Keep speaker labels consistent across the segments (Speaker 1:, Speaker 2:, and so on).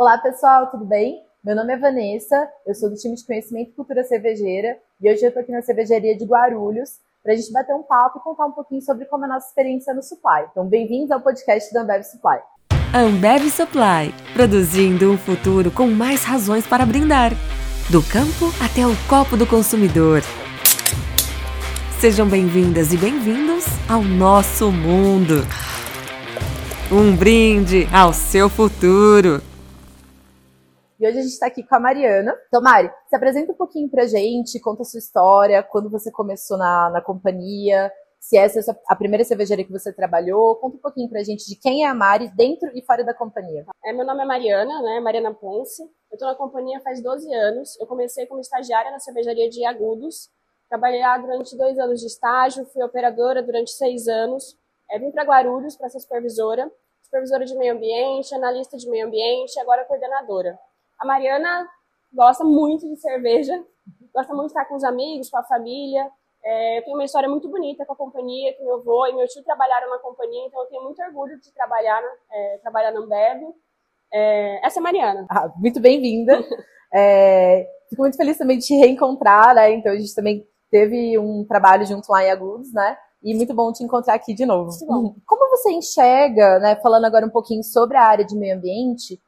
Speaker 1: Olá, pessoal, tudo bem? Meu nome é Vanessa, eu sou do time de Conhecimento e Cultura Cervejeira e hoje eu estou aqui na cervejaria de Guarulhos para a gente bater um papo e contar um pouquinho sobre como é a nossa experiência no Supply. Então, bem-vindos ao podcast da Ambev Supply.
Speaker 2: Ambev Supply, produzindo um futuro com mais razões para brindar. Do campo até o copo do consumidor. Sejam bem-vindas e bem-vindos ao nosso mundo. Um brinde ao seu futuro.
Speaker 1: E hoje a gente está aqui com a Mariana. Então, Mari, se apresenta um pouquinho pra gente, conta a sua história, quando você começou na, na companhia, se essa é a primeira cervejaria que você trabalhou, conta um pouquinho pra gente de quem é a Mari dentro e fora da companhia.
Speaker 3: É, meu nome é Mariana, né, Mariana Ponce. Eu estou na companhia faz 12 anos. Eu comecei como estagiária na cervejaria de Agudos. Trabalhei lá durante dois anos de estágio, fui operadora durante seis anos. É, vim para Guarulhos para ser supervisora, supervisora de meio ambiente, analista de meio ambiente, agora coordenadora. A Mariana gosta muito de cerveja, gosta muito de estar com os amigos, com a família. É, eu tenho uma história muito bonita com a companhia, que meu avô e meu tio trabalharam na companhia, então eu tenho muito orgulho de trabalhar, é, trabalhar na Ambev. É, essa é a Mariana.
Speaker 1: Ah, muito bem-vinda. É, fico muito feliz também de te reencontrar, né? Então a gente também teve um trabalho junto lá em Agudos, né? E muito bom te encontrar aqui de novo. Como você enxerga, né, falando agora um pouquinho sobre a área de meio ambiente,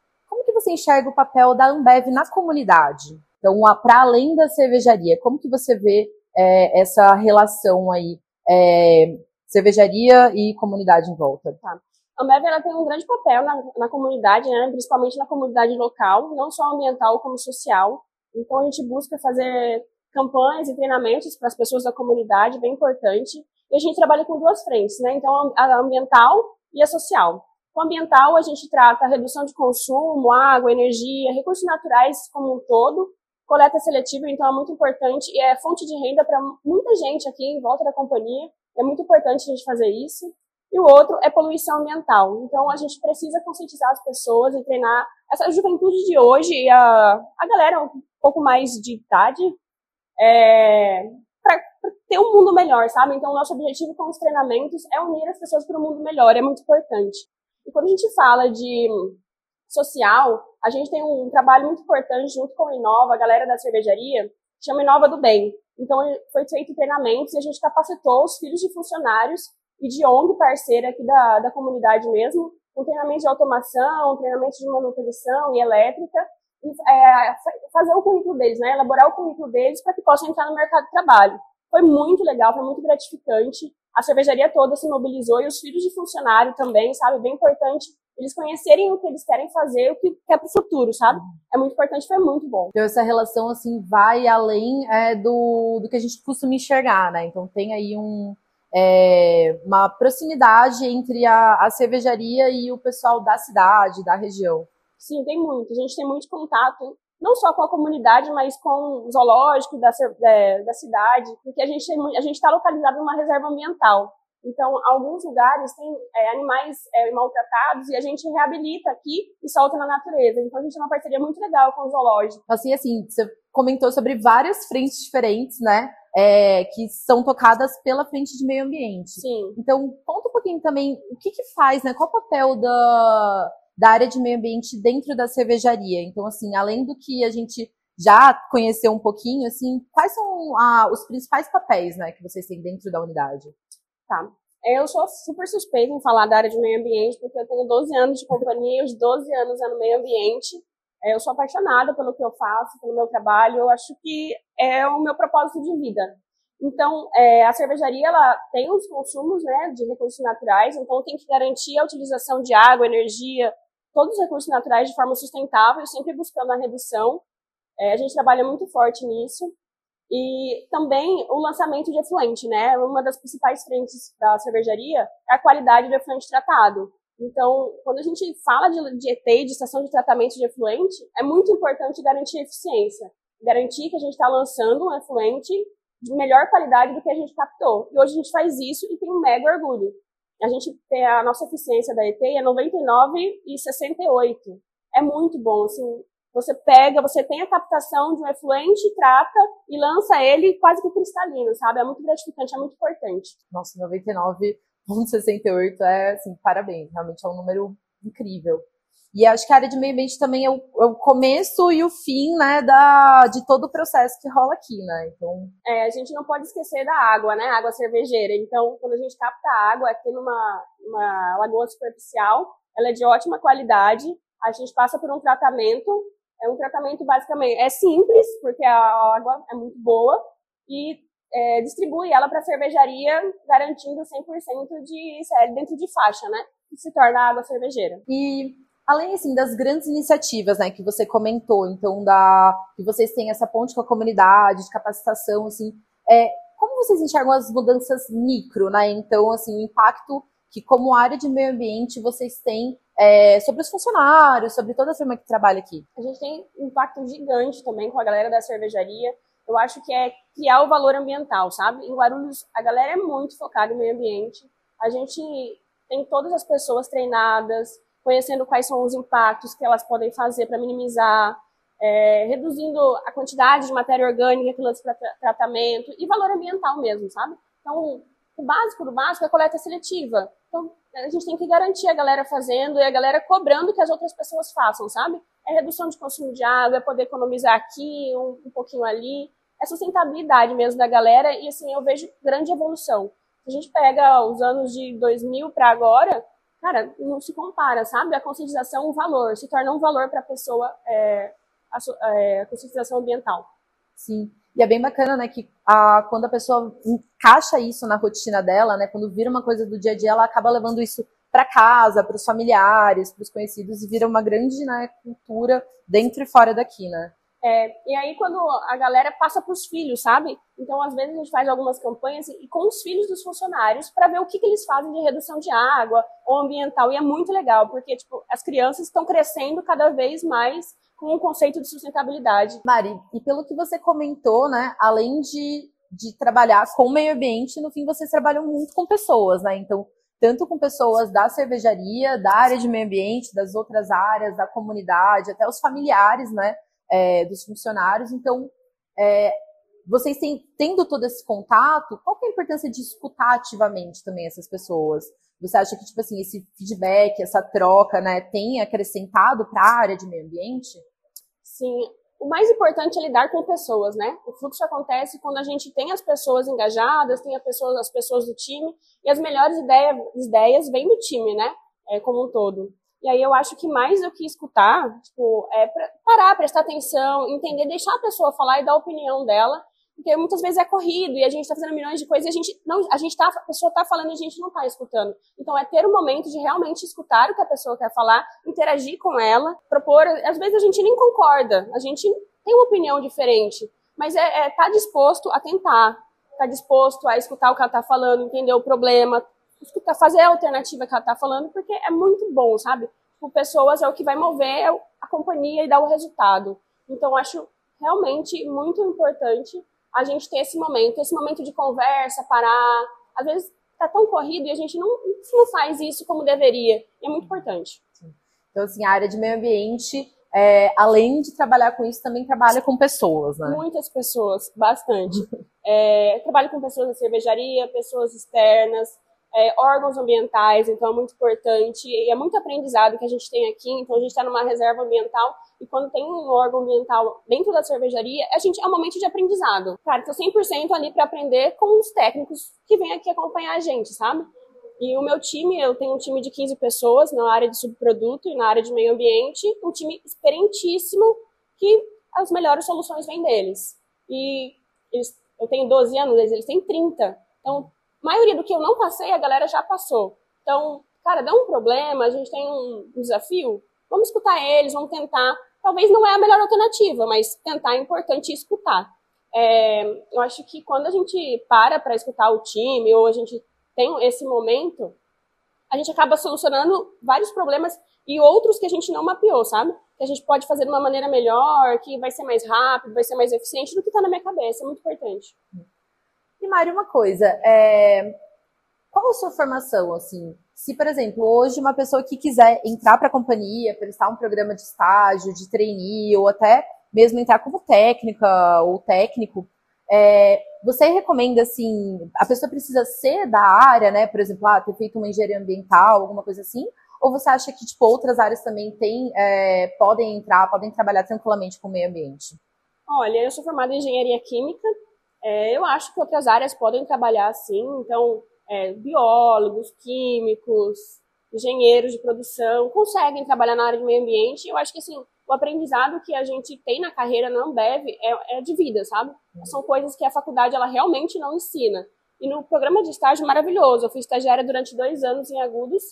Speaker 1: você enxerga o papel da Ambev na comunidade? Então, para além da cervejaria, como que você vê é, essa relação aí, é, cervejaria e comunidade em volta?
Speaker 3: Tá. A Ambev ela tem um grande papel na, na comunidade, né, principalmente na comunidade local, não só ambiental como social. Então, a gente busca fazer campanhas e treinamentos para as pessoas da comunidade, bem importante. E a gente trabalha com duas frentes, né? Então, a ambiental e a social. O ambiental, a gente trata a redução de consumo, água, energia, recursos naturais como um todo, coleta seletiva, então é muito importante e é fonte de renda para muita gente aqui em volta da companhia. É muito importante a gente fazer isso. E o outro é poluição ambiental. Então a gente precisa conscientizar as pessoas e treinar essa juventude de hoje e a, a galera um pouco mais de idade é, para ter um mundo melhor, sabe? Então, o nosso objetivo com os treinamentos é unir as pessoas para um mundo melhor, é muito importante. E quando a gente fala de social, a gente tem um trabalho muito importante junto com a Inova, a galera da cervejaria, chama Inova do Bem. Então, foi feito treinamentos e a gente capacitou os filhos de funcionários e de ONG parceira aqui da, da comunidade mesmo, com treinamento de automação, treinamento de manutenção e elétrica, e é, fazer o currículo deles, né? elaborar o currículo deles para que possam entrar no mercado de trabalho. Foi muito legal, foi muito gratificante a cervejaria toda se mobilizou e os filhos de funcionário também, sabe? Bem importante eles conhecerem o que eles querem fazer, o que é para o futuro, sabe? É muito importante, foi muito bom.
Speaker 1: Então essa relação assim vai além é, do, do que a gente costuma enxergar, né? Então tem aí um, é, uma proximidade entre a, a cervejaria e o pessoal da cidade, da região.
Speaker 3: Sim, tem muito. A gente tem muito contato não só com a comunidade, mas com o zoológico da, da, da cidade, porque a gente a gente está localizado numa reserva ambiental. Então, alguns lugares têm é, animais é, maltratados e a gente reabilita aqui e solta na natureza. Então, a gente tem uma parceria muito legal com o zoológico.
Speaker 1: Assim, assim, você comentou sobre várias frentes diferentes, né? É, que são tocadas pela frente de meio ambiente.
Speaker 3: Sim.
Speaker 1: Então, conta um pouquinho também o que que faz, né? Qual o papel da, da área de meio ambiente dentro da cervejaria. Então, assim, além do que a gente já conheceu um pouquinho, assim, quais são ah, os principais papéis, né, que vocês têm dentro da unidade?
Speaker 3: Tá. Eu sou super suspeita em falar da área de meio ambiente, porque eu tenho 12 anos de companhia os 12 anos é no meio ambiente. É, eu sou apaixonada pelo que eu faço, pelo meu trabalho. Eu acho que é o meu propósito de vida. Então, é, a cervejaria ela tem os consumos né, de recursos naturais, então tem que garantir a utilização de água, energia, todos os recursos naturais de forma sustentável, sempre buscando a redução. É, a gente trabalha muito forte nisso. E também o lançamento de efluente, né? Uma das principais frentes da cervejaria é a qualidade do efluente tratado. Então, quando a gente fala de, de ET, de estação de tratamento de efluente, é muito importante garantir eficiência. Garantir que a gente está lançando um efluente de melhor qualidade do que a gente captou. E hoje a gente faz isso e tem um mega orgulho a gente tem a nossa eficiência da ET é 99,68. É muito bom, assim, você pega, você tem a captação de um efluente, trata e lança ele quase que cristalino, sabe? É muito gratificante, é muito importante.
Speaker 1: Nossa, 99,68 é, assim, parabéns, realmente é um número incrível. E acho que a área de meio ambiente também é o, é o, começo e o fim, né, da, de todo o processo que rola aqui, né? Então...
Speaker 3: É, a gente não pode esquecer da água, né? Água cervejeira. Então, quando a gente capta água aqui numa uma lagoa superficial, ela é de ótima qualidade. A gente passa por um tratamento. É um tratamento basicamente é simples, porque a água é muito boa e é, distribui ela para a cervejaria, garantindo 100% de é, dentro de faixa, né? Que se torna água cervejeira.
Speaker 1: E além assim das grandes iniciativas, né, que você comentou, então da que vocês têm essa ponte com a comunidade, de capacitação, assim, é, como vocês enxergam as mudanças micro, né? Então, assim, o impacto que como área de meio ambiente vocês têm é, sobre os funcionários, sobre toda a firma que trabalha aqui.
Speaker 3: A gente tem um impacto gigante também com a galera da cervejaria. Eu acho que é criar o valor ambiental, sabe? Em Guarulhos, a galera é muito focada em meio ambiente. A gente tem todas as pessoas treinadas, conhecendo quais são os impactos que elas podem fazer para minimizar, é, reduzindo a quantidade de matéria orgânica que lança para tratamento e valor ambiental mesmo, sabe? Então, o básico do básico é a coleta seletiva. Então, a gente tem que garantir a galera fazendo e a galera cobrando que as outras pessoas façam, sabe? É redução de consumo de água, é poder economizar aqui, um, um pouquinho ali. É sustentabilidade mesmo da galera e, assim, eu vejo grande evolução. Se a gente pega os anos de 2000 para agora, cara, não se compara, sabe? A conscientização, o valor, se torna um valor para a pessoa, é, a conscientização ambiental.
Speaker 1: Sim. E é bem bacana, né, que a, quando a pessoa encaixa isso na rotina dela, né, quando vira uma coisa do dia a dia, ela acaba levando isso para casa, para os familiares, para os conhecidos e vira uma grande né, cultura dentro e fora daqui, né?
Speaker 3: É, e aí quando a galera passa para os filhos, sabe? Então às vezes a gente faz algumas campanhas e, e com os filhos dos funcionários para ver o que, que eles fazem de redução de água ou ambiental e é muito legal porque tipo as crianças estão crescendo cada vez mais com o conceito de sustentabilidade.
Speaker 1: Mari, e pelo que você comentou, né, além de, de trabalhar com o meio ambiente, no fim vocês trabalham muito com pessoas, né? Então, tanto com pessoas da cervejaria, da área de meio ambiente, das outras áreas, da comunidade, até os familiares, né, é, dos funcionários. Então, é, vocês têm, tendo todo esse contato, qual é a importância de escutar ativamente também essas pessoas? Você acha que, tipo assim, esse feedback, essa troca, né, tem acrescentado para a área de meio ambiente?
Speaker 3: Sim. O mais importante é lidar com pessoas, né? O fluxo acontece quando a gente tem as pessoas engajadas, tem as pessoas, as pessoas do time, e as melhores ideias, ideias vêm do time, né? É, como um todo. E aí eu acho que mais do que escutar, tipo, é parar, prestar atenção, entender, deixar a pessoa falar e dar a opinião dela, porque muitas vezes é corrido e a gente está fazendo milhões de coisas e a gente não, a gente tá, a pessoa está falando e a gente não está escutando. Então é ter o um momento de realmente escutar o que a pessoa quer falar, interagir com ela, propor. Às vezes a gente nem concorda, a gente tem uma opinião diferente, mas é, é tá disposto a tentar, tá disposto a escutar o que ela está falando, entender o problema, escutar, fazer a alternativa que ela está falando, porque é muito bom, sabe? Por pessoas é o que vai mover a companhia e dar o resultado. Então acho realmente muito importante a gente ter esse momento, esse momento de conversa, parar. Às vezes tá tão corrido e a gente não, não faz isso como deveria. E é muito importante.
Speaker 1: Então, assim, a área de meio ambiente, é, além de trabalhar com isso, também trabalha com pessoas, né?
Speaker 3: Muitas pessoas, bastante. é, trabalho com pessoas da cervejaria, pessoas externas, é, órgãos ambientais, então é muito importante. E é muito aprendizado que a gente tem aqui. Então, a gente está numa reserva ambiental e quando tem um órgão ambiental dentro da cervejaria, a gente é um momento de aprendizado. Cara, tô 100% ali para aprender com os técnicos que vêm aqui acompanhar a gente, sabe? E o meu time, eu tenho um time de 15 pessoas na área de subproduto e na área de meio ambiente, um time experientíssimo que as melhores soluções vêm deles. E eles, eu tenho 12 anos, eles têm 30. Então, maioria do que eu não passei, a galera já passou. Então, cara, dá um problema, a gente tem um desafio, vamos escutar eles, vamos tentar talvez não é a melhor alternativa, mas tentar é importante escutar. É, eu acho que quando a gente para para escutar o time ou a gente tem esse momento, a gente acaba solucionando vários problemas e outros que a gente não mapeou, sabe? Que a gente pode fazer de uma maneira melhor, que vai ser mais rápido, vai ser mais eficiente do que está na minha cabeça. É muito importante.
Speaker 1: E, Mari, uma coisa, é... qual a sua formação, assim? Se, por exemplo, hoje uma pessoa que quiser entrar para a companhia, prestar um programa de estágio, de trainee, ou até mesmo entrar como técnica ou técnico, é, você recomenda, assim, a pessoa precisa ser da área, né? Por exemplo, ah, ter feito uma engenharia ambiental, alguma coisa assim? Ou você acha que, tipo, outras áreas também tem, é, podem entrar, podem trabalhar tranquilamente com o meio ambiente?
Speaker 3: Olha, eu sou formada em engenharia química. É, eu acho que outras áreas podem trabalhar assim. Então, é, biólogos, químicos, engenheiros de produção conseguem trabalhar na área de meio ambiente. Eu acho que assim, o aprendizado que a gente tem na carreira na Ambev é, é de vida, sabe? São coisas que a faculdade ela realmente não ensina. E no programa de estágio maravilhoso, eu fui estagiária durante dois anos em Agudos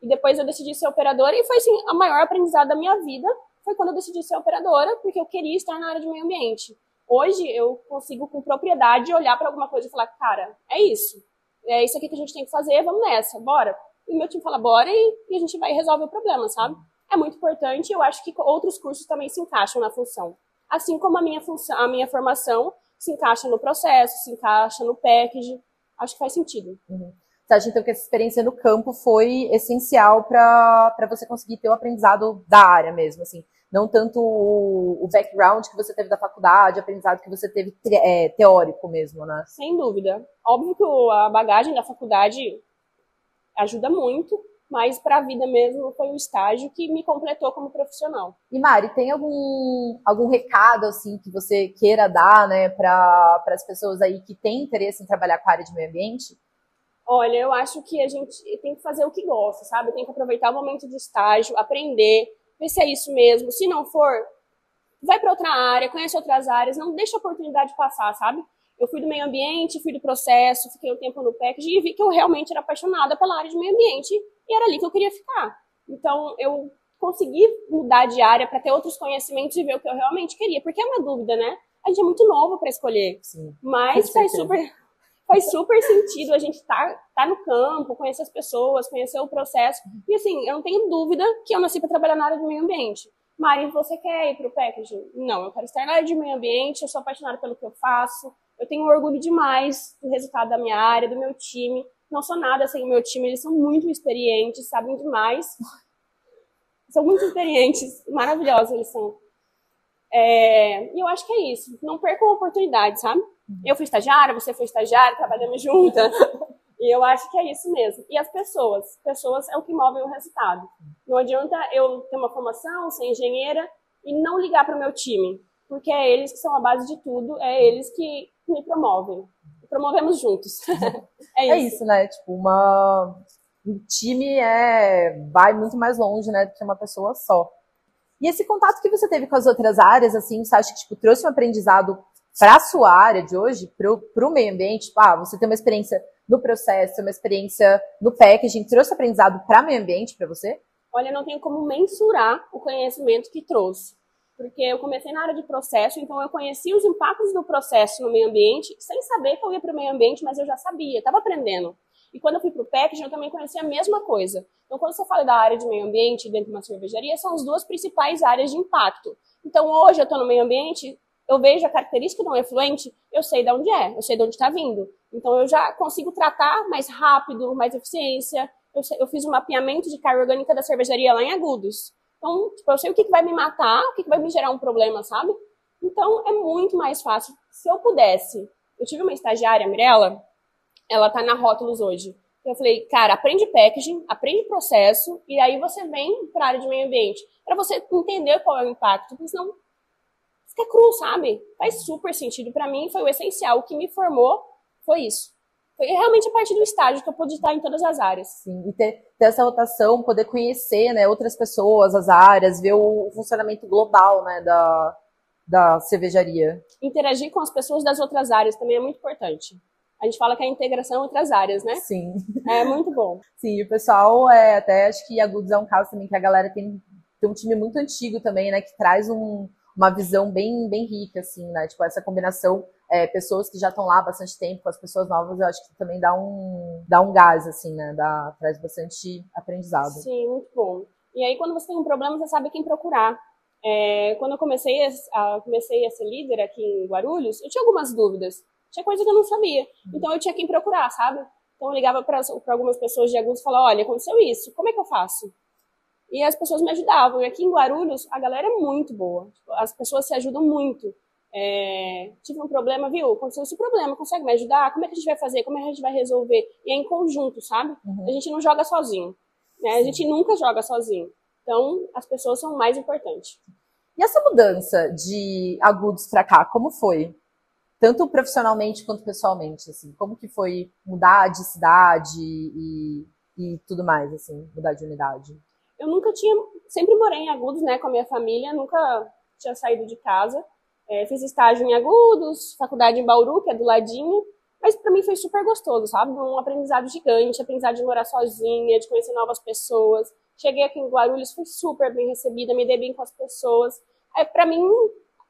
Speaker 3: e depois eu decidi ser operadora e foi assim a maior aprendizado da minha vida foi quando eu decidi ser operadora porque eu queria estar na área de meio ambiente. Hoje eu consigo com propriedade olhar para alguma coisa e falar, cara, é isso, é isso aqui que a gente tem que fazer, vamos nessa, bora. E meu time fala, bora e, e a gente vai resolver o problema, sabe? É muito importante eu acho que outros cursos também se encaixam na função. Assim como a minha função, a minha formação se encaixa no processo, se encaixa no package, acho que faz sentido.
Speaker 1: Uhum. Você acha então que essa experiência no campo foi essencial para você conseguir ter o aprendizado da área mesmo, assim? Não tanto o, o background que você teve da faculdade, o aprendizado que você teve é, teórico mesmo, né?
Speaker 3: Sem dúvida. Óbvio que a bagagem da faculdade ajuda muito, mas para a vida mesmo foi o estágio que me completou como profissional.
Speaker 1: E Mari, tem algum, algum recado assim que você queira dar, né, para as pessoas aí que têm interesse em trabalhar com a área de meio ambiente?
Speaker 3: Olha, eu acho que a gente tem que fazer o que gosta, sabe? Tem que aproveitar o momento de estágio, aprender, ver se é isso mesmo. Se não for, vai para outra área, conhece outras áreas, não deixa a oportunidade passar, sabe? Eu fui do meio ambiente, fui do processo, fiquei um tempo no packaging e vi que eu realmente era apaixonada pela área de meio ambiente e era ali que eu queria ficar. Então, eu consegui mudar de área para ter outros conhecimentos e ver o que eu realmente queria, porque é uma dúvida, né? A gente é muito novo para escolher, Sim, mas faz super faz super sentido a gente tá, tá no campo, conhecer as pessoas, conhecer o processo. E assim, eu não tenho dúvida que eu nasci para trabalhar na área do meio ambiente. Mari, você quer ir para o packaging? Não, eu quero estar na área de meio ambiente, eu sou apaixonada pelo que eu faço, eu tenho orgulho demais do resultado da minha área, do meu time. Não sou nada sem o meu time, eles são muito experientes, sabem demais. São muito experientes, maravilhosos eles são. É, e eu acho que é isso. Não percam a oportunidade, sabe? Eu fui estagiária, você foi estagiária, trabalhamos juntas. E eu acho que é isso mesmo. E as pessoas. Pessoas é o que move o resultado. Não adianta eu ter uma formação, ser engenheira e não ligar para o meu time. Porque é eles que são a base de tudo, é eles que me promovem. Promovemos juntos.
Speaker 1: é, é, isso. é isso, né? Tipo, uma... um time é... vai muito mais longe, né, do que uma pessoa só. E esse contato que você teve com as outras áreas, assim, você acha que tipo, trouxe um aprendizado para a sua área de hoje, para o meio ambiente? Tipo, ah, você tem uma experiência no processo, uma experiência no packaging, trouxe aprendizado para meio ambiente para você?
Speaker 3: Olha, não tenho como mensurar o conhecimento que trouxe. Porque eu comecei na área de processo, então eu conheci os impactos do processo no meio ambiente, sem saber que eu ia para o meio ambiente, mas eu já sabia, estava aprendendo. E quando eu fui para o packaging, eu também conheci a mesma coisa. Então, quando você fala da área de meio ambiente dentro de uma cervejaria, são as duas principais áreas de impacto. Então, hoje eu estou no meio ambiente, eu vejo a característica do efluente, eu sei de onde é, eu sei de onde está vindo. Então, eu já consigo tratar mais rápido, mais eficiência. Eu, sei, eu fiz um mapeamento de carga orgânica da cervejaria lá em Agudos. Então, tipo, eu sei o que, que vai me matar, o que, que vai me gerar um problema, sabe? Então, é muito mais fácil. Se eu pudesse, eu tive uma estagiária, Mirella, ela tá na Rótulos hoje. Eu falei, cara, aprende packaging, aprende processo, e aí você vem para a área de meio ambiente, para você entender qual é o impacto, porque senão fica cru, sabe? Faz super sentido. Para mim, foi o essencial. O que me formou foi isso. Foi realmente a partir do estágio que eu pude estar em todas as áreas.
Speaker 1: Sim, e ter, ter essa rotação, poder conhecer né, outras pessoas, as áreas, ver o funcionamento global né, da, da cervejaria.
Speaker 3: Interagir com as pessoas das outras áreas também é muito importante. A gente fala que é a integração entre as áreas, né?
Speaker 1: Sim.
Speaker 3: É muito bom.
Speaker 1: Sim, o pessoal, é, até acho que a Goods é um caso também que a galera tem, tem um time muito antigo também, né? Que traz um, uma visão bem, bem rica, assim, né? Tipo, essa combinação, é, pessoas que já estão lá há bastante tempo com as pessoas novas, eu acho que também dá um, dá um gás, assim, né? Dá, traz bastante aprendizado.
Speaker 3: Sim, muito bom. E aí, quando você tem um problema, você sabe quem procurar. É, quando eu comecei a, comecei a ser líder aqui em Guarulhos, eu tinha algumas dúvidas. Tinha coisa que eu não sabia. Então, eu tinha quem procurar, sabe? Então, eu ligava para algumas pessoas de Agudos e falava, olha, aconteceu isso, como é que eu faço? E as pessoas me ajudavam. E aqui em Guarulhos, a galera é muito boa. As pessoas se ajudam muito. É, tive um problema, viu? Aconteceu esse problema, consegue me ajudar? Como é que a gente vai fazer? Como é que a gente vai resolver? E é em conjunto, sabe? Uhum. A gente não joga sozinho. Né? A gente nunca joga sozinho. Então, as pessoas são o mais importante.
Speaker 1: E essa mudança de agudos para cá, como foi? Tanto profissionalmente quanto pessoalmente, assim. Como que foi mudar de cidade e, e tudo mais, assim, mudar de unidade?
Speaker 3: Eu nunca tinha, sempre morei em Agudos, né, com a minha família, nunca tinha saído de casa. É, fiz estágio em Agudos, faculdade em Bauru, que é do ladinho, mas para mim foi super gostoso, sabe? Um aprendizado gigante, aprendizado de morar sozinha, de conhecer novas pessoas. Cheguei aqui em Guarulhos, fui super bem recebida, me dei bem com as pessoas. É, para mim,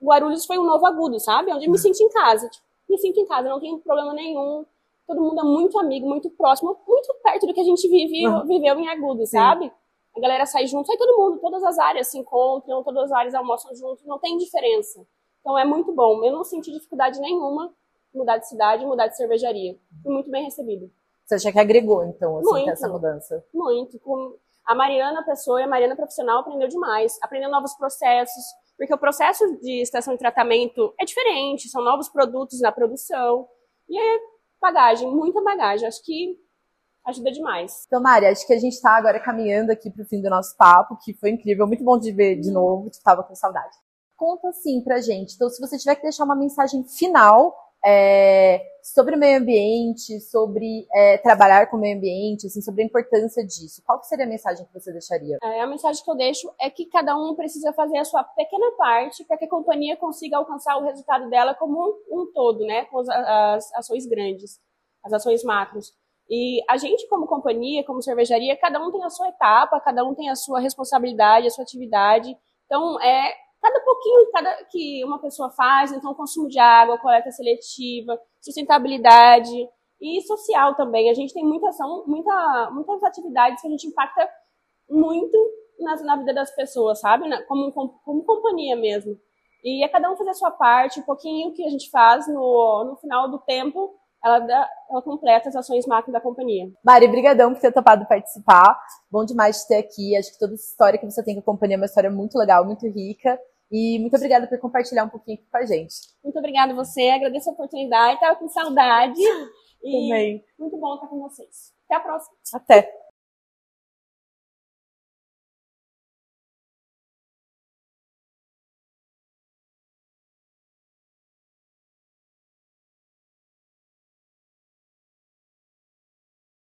Speaker 3: Guarulhos foi um novo agudo, sabe? Onde eu me sinto em casa. Tipo, me sinto em casa, não tem problema nenhum. Todo mundo é muito amigo, muito próximo, muito perto do que a gente vive, uhum. viveu em agudo, Sim. sabe? A galera sai junto, sai todo mundo, todas as áreas se encontram, todas as áreas almoçam juntos, não tem diferença. Então é muito bom. Eu não senti dificuldade nenhuma mudar de cidade, mudar de cervejaria. Fui muito bem recebido.
Speaker 1: Você acha que agregou, então, assim, muito, essa mudança?
Speaker 3: Muito. Com a Mariana Pessoa e a Mariana Profissional aprendeu demais. Aprendeu novos processos, porque o processo de estação de tratamento é diferente, são novos produtos na produção. E é bagagem, muita bagagem. Acho que ajuda demais.
Speaker 1: Então, Mari, acho que a gente está agora caminhando aqui para o fim do nosso papo, que foi incrível, muito bom de ver de novo, estava com saudade. Conta assim pra gente. Então, se você tiver que deixar uma mensagem final é, sobre o meio ambiente, sobre é, trabalhar com o meio ambiente, assim, sobre a importância disso. Qual seria a mensagem que você deixaria?
Speaker 3: É, a mensagem que eu deixo é que cada um precisa fazer a sua pequena parte para que a companhia consiga alcançar o resultado dela como um, um todo, né, com as, as ações grandes, as ações macros. E a gente, como companhia, como cervejaria, cada um tem a sua etapa, cada um tem a sua responsabilidade, a sua atividade. Então, é cada pouquinho cada, que uma pessoa faz, então consumo de água, coleta seletiva, sustentabilidade e social também. A gente tem muita ação, muita, muitas atividades que a gente impacta muito na, na vida das pessoas, sabe? Na, como, como, companhia mesmo. E é cada um fazer a sua parte, um pouquinho que a gente faz no, no final do tempo, ela, dá, ela completa as ações macro da companhia.
Speaker 1: Mari, brigadão por ter topado participar. Bom demais te ter aqui. Acho que toda essa história que você tem com a companhia é uma história muito legal, muito rica. E muito obrigada por compartilhar um pouquinho com a gente.
Speaker 3: Muito obrigada a você, agradeço a oportunidade, estava com saudade.
Speaker 1: Também.
Speaker 3: muito bom estar com vocês. Até a próxima.
Speaker 1: Até.